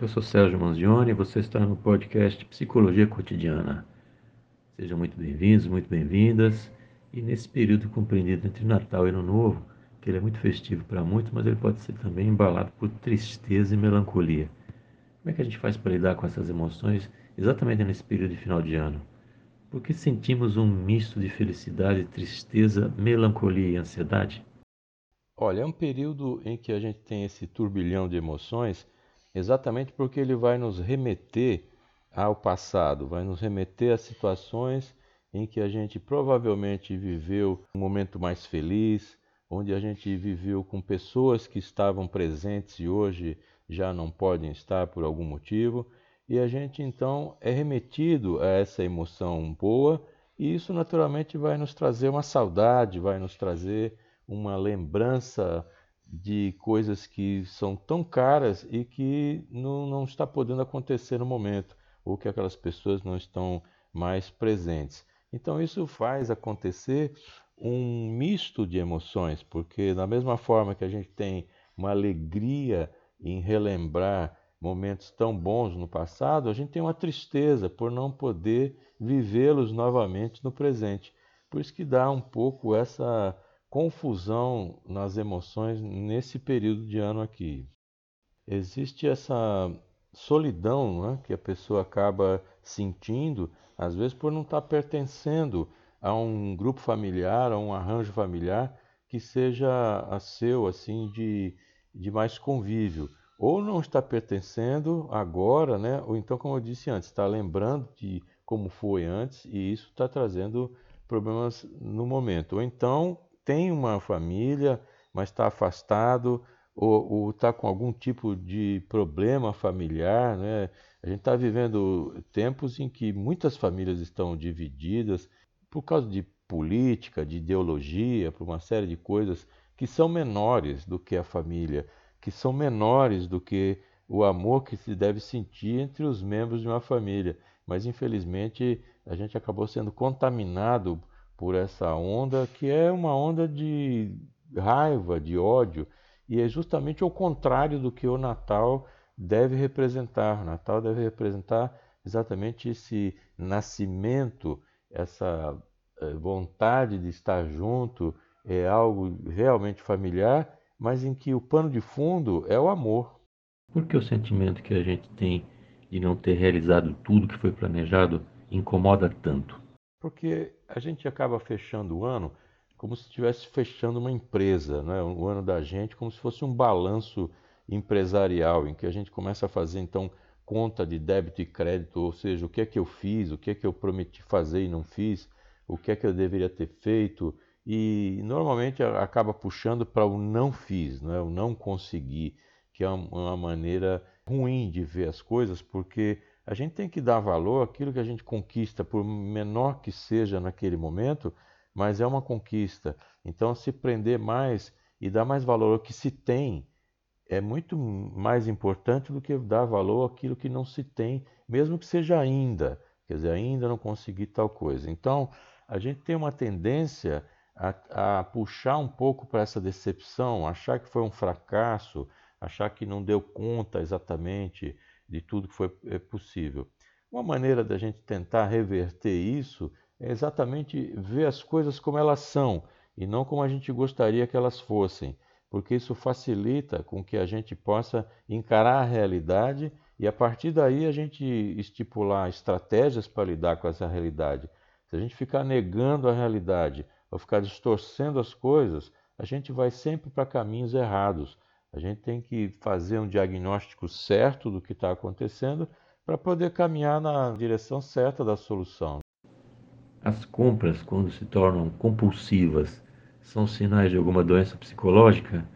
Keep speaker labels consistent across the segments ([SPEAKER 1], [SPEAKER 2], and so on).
[SPEAKER 1] Eu sou Sérgio Manzioni e você está no podcast Psicologia Cotidiana. Sejam muito bem-vindos, muito bem-vindas. E nesse período compreendido entre Natal e Ano Novo, que ele é muito festivo para muitos, mas ele pode ser também embalado por tristeza e melancolia. Como é que a gente faz para lidar com essas emoções exatamente nesse período de final de ano? Porque sentimos um misto de felicidade, tristeza, melancolia e ansiedade?
[SPEAKER 2] Olha, é um período em que a gente tem esse turbilhão de emoções, exatamente porque ele vai nos remeter ao passado, vai nos remeter a situações em que a gente provavelmente viveu um momento mais feliz, onde a gente viveu com pessoas que estavam presentes e hoje já não podem estar por algum motivo e a gente então é remetido a essa emoção boa, e isso naturalmente vai nos trazer uma saudade, vai nos trazer uma lembrança de coisas que são tão caras e que não, não está podendo acontecer no momento, ou que aquelas pessoas não estão mais presentes. Então isso faz acontecer um misto de emoções, porque da mesma forma que a gente tem uma alegria em relembrar momentos tão bons no passado, a gente tem uma tristeza por não poder vivê-los novamente no presente. Por isso que dá um pouco essa confusão nas emoções nesse período de ano aqui. Existe essa solidão né, que a pessoa acaba sentindo, às vezes por não estar pertencendo a um grupo familiar, a um arranjo familiar que seja a seu, assim, de, de mais convívio ou não está pertencendo agora, né? ou então, como eu disse antes, está lembrando de como foi antes e isso está trazendo problemas no momento. Ou então tem uma família, mas está afastado, ou está com algum tipo de problema familiar. Né? A gente está vivendo tempos em que muitas famílias estão divididas por causa de política, de ideologia, por uma série de coisas que são menores do que a família que são menores do que o amor que se deve sentir entre os membros de uma família. Mas infelizmente a gente acabou sendo contaminado por essa onda que é uma onda de raiva, de ódio, e é justamente o contrário do que o Natal deve representar. O Natal deve representar exatamente esse nascimento, essa eh, vontade de estar junto, é algo realmente familiar mas em que o pano de fundo é o amor.
[SPEAKER 1] Por que o sentimento que a gente tem de não ter realizado tudo que foi planejado incomoda tanto?
[SPEAKER 2] Porque a gente acaba fechando o ano como se estivesse fechando uma empresa, né? o ano da gente, como se fosse um balanço empresarial, em que a gente começa a fazer então conta de débito e crédito, ou seja, o que é que eu fiz, o que é que eu prometi fazer e não fiz, o que é que eu deveria ter feito, e normalmente acaba puxando para o não fiz, não é? o não consegui, que é uma maneira ruim de ver as coisas, porque a gente tem que dar valor àquilo que a gente conquista, por menor que seja naquele momento, mas é uma conquista. Então, se prender mais e dar mais valor ao que se tem é muito mais importante do que dar valor àquilo que não se tem, mesmo que seja ainda. Quer dizer, ainda não consegui tal coisa. Então, a gente tem uma tendência a, a puxar um pouco para essa decepção, achar que foi um fracasso, achar que não deu conta exatamente de tudo que foi é, possível. Uma maneira da gente tentar reverter isso é exatamente ver as coisas como elas são e não como a gente gostaria que elas fossem, porque isso facilita com que a gente possa encarar a realidade e a partir daí a gente estipular estratégias para lidar com essa realidade. Se a gente ficar negando a realidade ou ficar distorcendo as coisas, a gente vai sempre para caminhos errados. A gente tem que fazer um diagnóstico certo do que está acontecendo para poder caminhar na direção certa da solução.
[SPEAKER 1] As compras, quando se tornam compulsivas, são sinais de alguma doença psicológica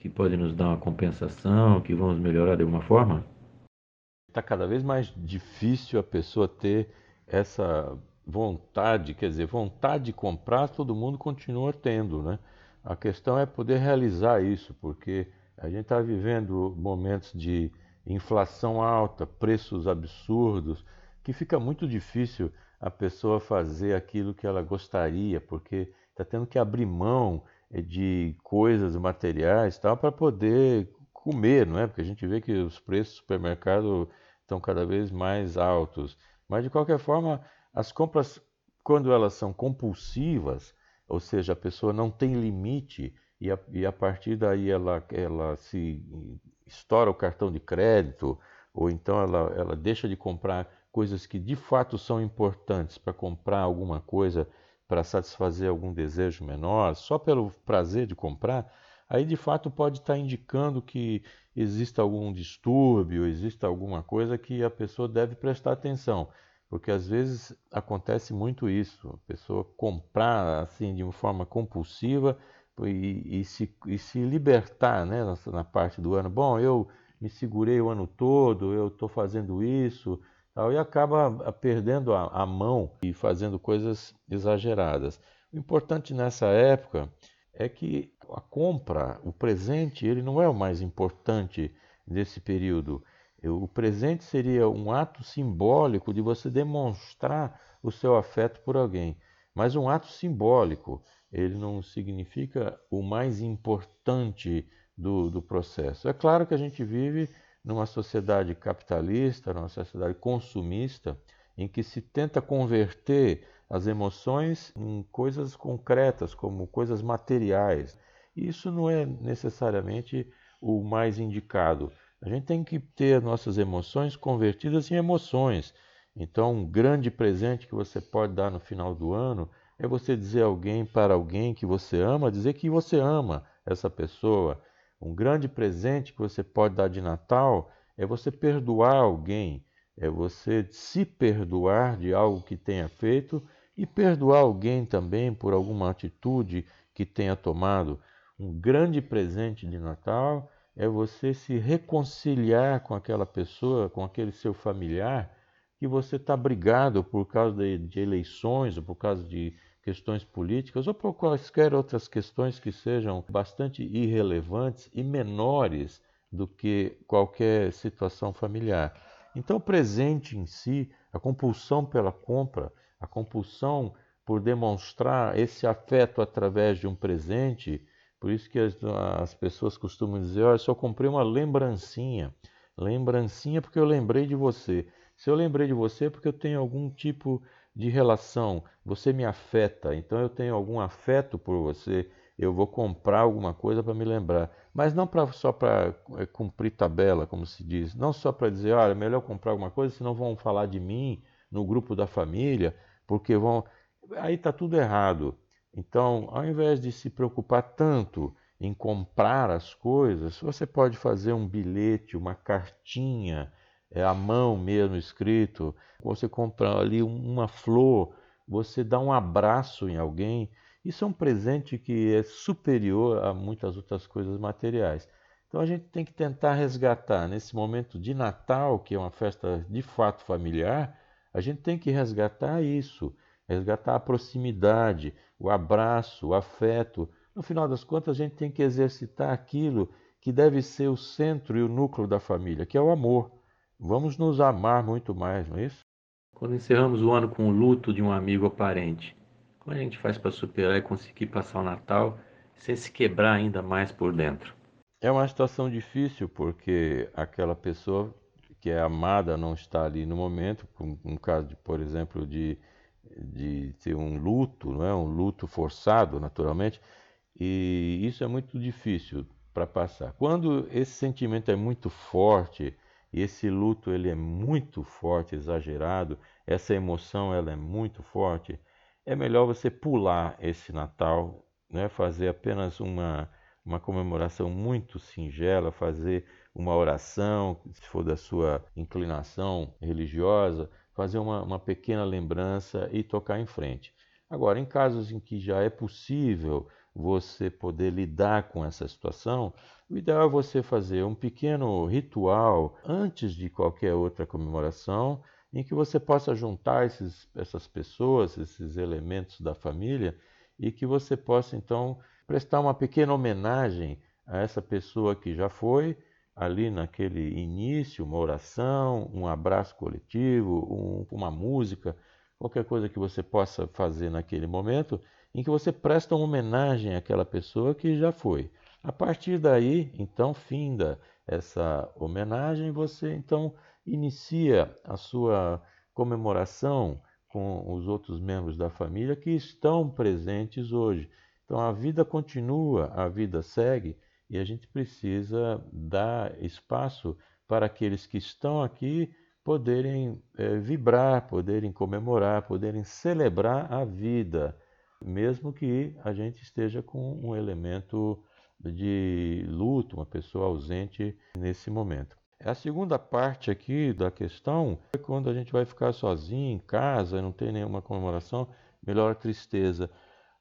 [SPEAKER 1] que pode nos dar uma compensação, que vamos melhorar de alguma forma?
[SPEAKER 2] Está cada vez mais difícil a pessoa ter essa vontade, quer dizer, vontade de comprar, todo mundo continua tendo, né? A questão é poder realizar isso, porque a gente está vivendo momentos de inflação alta, preços absurdos, que fica muito difícil a pessoa fazer aquilo que ela gostaria, porque está tendo que abrir mão eh, de coisas materiais tal para poder comer, não é? Porque a gente vê que os preços do supermercado estão cada vez mais altos. Mas de qualquer forma, as compras, quando elas são compulsivas, ou seja, a pessoa não tem limite e a, e a partir daí ela, ela se estoura o cartão de crédito, ou então ela, ela deixa de comprar coisas que de fato são importantes para comprar alguma coisa para satisfazer algum desejo menor, só pelo prazer de comprar, aí de fato pode estar indicando que exista algum distúrbio, exista alguma coisa que a pessoa deve prestar atenção. Porque às vezes acontece muito isso, a pessoa comprar assim de uma forma compulsiva e, e, se, e se, libertar né, na, na, parte do ano. Bom, eu me segurei o ano todo, eu estou fazendo isso, tal, e acaba perdendo a, a mão e fazendo coisas exageradas. O importante nessa época é que a compra, o presente, ele não é o mais importante nesse período. O presente seria um ato simbólico de você demonstrar o seu afeto por alguém, mas um ato simbólico, ele não significa o mais importante do, do processo. É claro que a gente vive numa sociedade capitalista, numa sociedade consumista, em que se tenta converter as emoções em coisas concretas, como coisas materiais. Isso não é necessariamente o mais indicado. A gente tem que ter nossas emoções convertidas em emoções. Então, um grande presente que você pode dar no final do ano é você dizer alguém para alguém que você ama, dizer que você ama essa pessoa. Um grande presente que você pode dar de Natal é você perdoar alguém, é você se perdoar de algo que tenha feito e perdoar alguém também por alguma atitude que tenha tomado. Um grande presente de Natal é você se reconciliar com aquela pessoa, com aquele seu familiar que você está brigado por causa de, de, eleições ou por causa de questões políticas ou por quaisquer outras questões que sejam bastante irrelevantes e menores do que qualquer situação familiar. Então, o presente em si, a compulsão pela compra, a compulsão por demonstrar esse afeto através de um presente, por isso que as, as pessoas costumam dizer: Olha, só comprei uma lembrancinha. Lembrancinha porque eu lembrei de você. Se eu lembrei de você é porque eu tenho algum tipo de relação, você me afeta, então eu tenho algum afeto por você, eu vou comprar alguma coisa para me lembrar. Mas não pra, só para é, cumprir tabela, como se diz, não só para dizer, olha, é melhor comprar alguma coisa, senão vão falar de mim no grupo da família, porque vão. Aí está tudo errado. Então, ao invés de se preocupar tanto em comprar as coisas, você pode fazer um bilhete, uma cartinha, é à mão mesmo escrito. Você compra ali uma flor, você dá um abraço em alguém. Isso é um presente que é superior a muitas outras coisas materiais. Então a gente tem que tentar resgatar nesse momento de Natal, que é uma festa de fato familiar, a gente tem que resgatar isso, resgatar a proximidade, o abraço, o afeto. No final das contas, a gente tem que exercitar aquilo que deve ser o centro e o núcleo da família, que é o amor. Vamos nos amar muito mais, não é isso?
[SPEAKER 1] Quando encerramos o ano com o luto de um amigo ou parente, como a gente faz para superar e conseguir passar o Natal sem se quebrar ainda mais por dentro?
[SPEAKER 2] É uma situação difícil porque aquela pessoa que é amada não está ali no momento, um caso, de, por exemplo, de, de ter um luto, não é? um luto forçado, naturalmente, e isso é muito difícil para passar. Quando esse sentimento é muito forte, e esse luto ele é muito forte, exagerado, essa emoção ela é muito forte, é melhor você pular esse Natal, né? fazer apenas uma, uma comemoração muito singela, fazer uma oração, se for da sua inclinação religiosa, fazer uma, uma pequena lembrança e tocar em frente. Agora, em casos em que já é possível você poder lidar com essa situação, o ideal é você fazer um pequeno ritual antes de qualquer outra comemoração, em que você possa juntar esses, essas pessoas, esses elementos da família, e que você possa então prestar uma pequena homenagem a essa pessoa que já foi, ali naquele início, uma oração, um abraço coletivo, um, uma música, qualquer coisa que você possa fazer naquele momento, em que você presta uma homenagem àquela pessoa que já foi. A partir daí, então, finda essa homenagem, você então inicia a sua comemoração com os outros membros da família que estão presentes hoje. Então a vida continua, a vida segue e a gente precisa dar espaço para aqueles que estão aqui poderem é, vibrar, poderem comemorar, poderem celebrar a vida, mesmo que a gente esteja com um elemento de luto, uma pessoa ausente nesse momento. A segunda parte aqui da questão é quando a gente vai ficar sozinho em casa, não tem nenhuma comemoração, melhor a tristeza.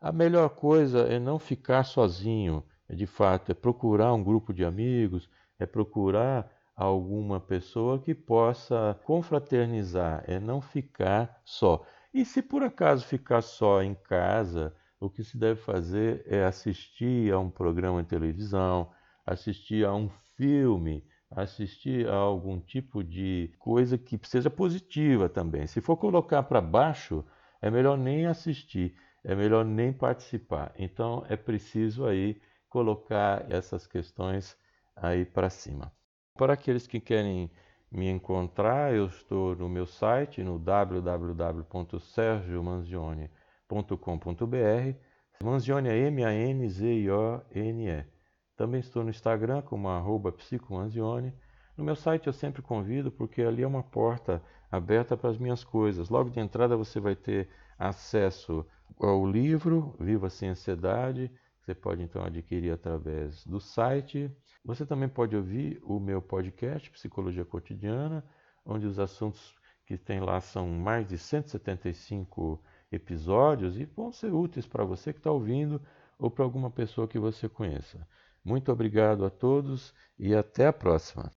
[SPEAKER 2] A melhor coisa é não ficar sozinho, de fato, é procurar um grupo de amigos, é procurar alguma pessoa que possa confraternizar, é não ficar só. E se por acaso ficar só em casa, o que se deve fazer é assistir a um programa de televisão, assistir a um filme assistir a algum tipo de coisa que seja positiva também. Se for colocar para baixo, é melhor nem assistir, é melhor nem participar. Então é preciso aí colocar essas questões aí para cima. Para aqueles que querem me encontrar, eu estou no meu site no www.sergiomanzione.com.br. Manzione é M-A-N-Z-I-O-N-E. Também estou no Instagram como arroba psicomanzione. No meu site eu sempre convido porque ali é uma porta aberta para as minhas coisas. Logo de entrada você vai ter acesso ao livro Viva Sem Ansiedade. Você pode então adquirir através do site. Você também pode ouvir o meu podcast Psicologia Cotidiana, onde os assuntos que tem lá são mais de 175 episódios e vão ser úteis para você que está ouvindo ou para alguma pessoa que você conheça. Muito obrigado a todos e até a próxima.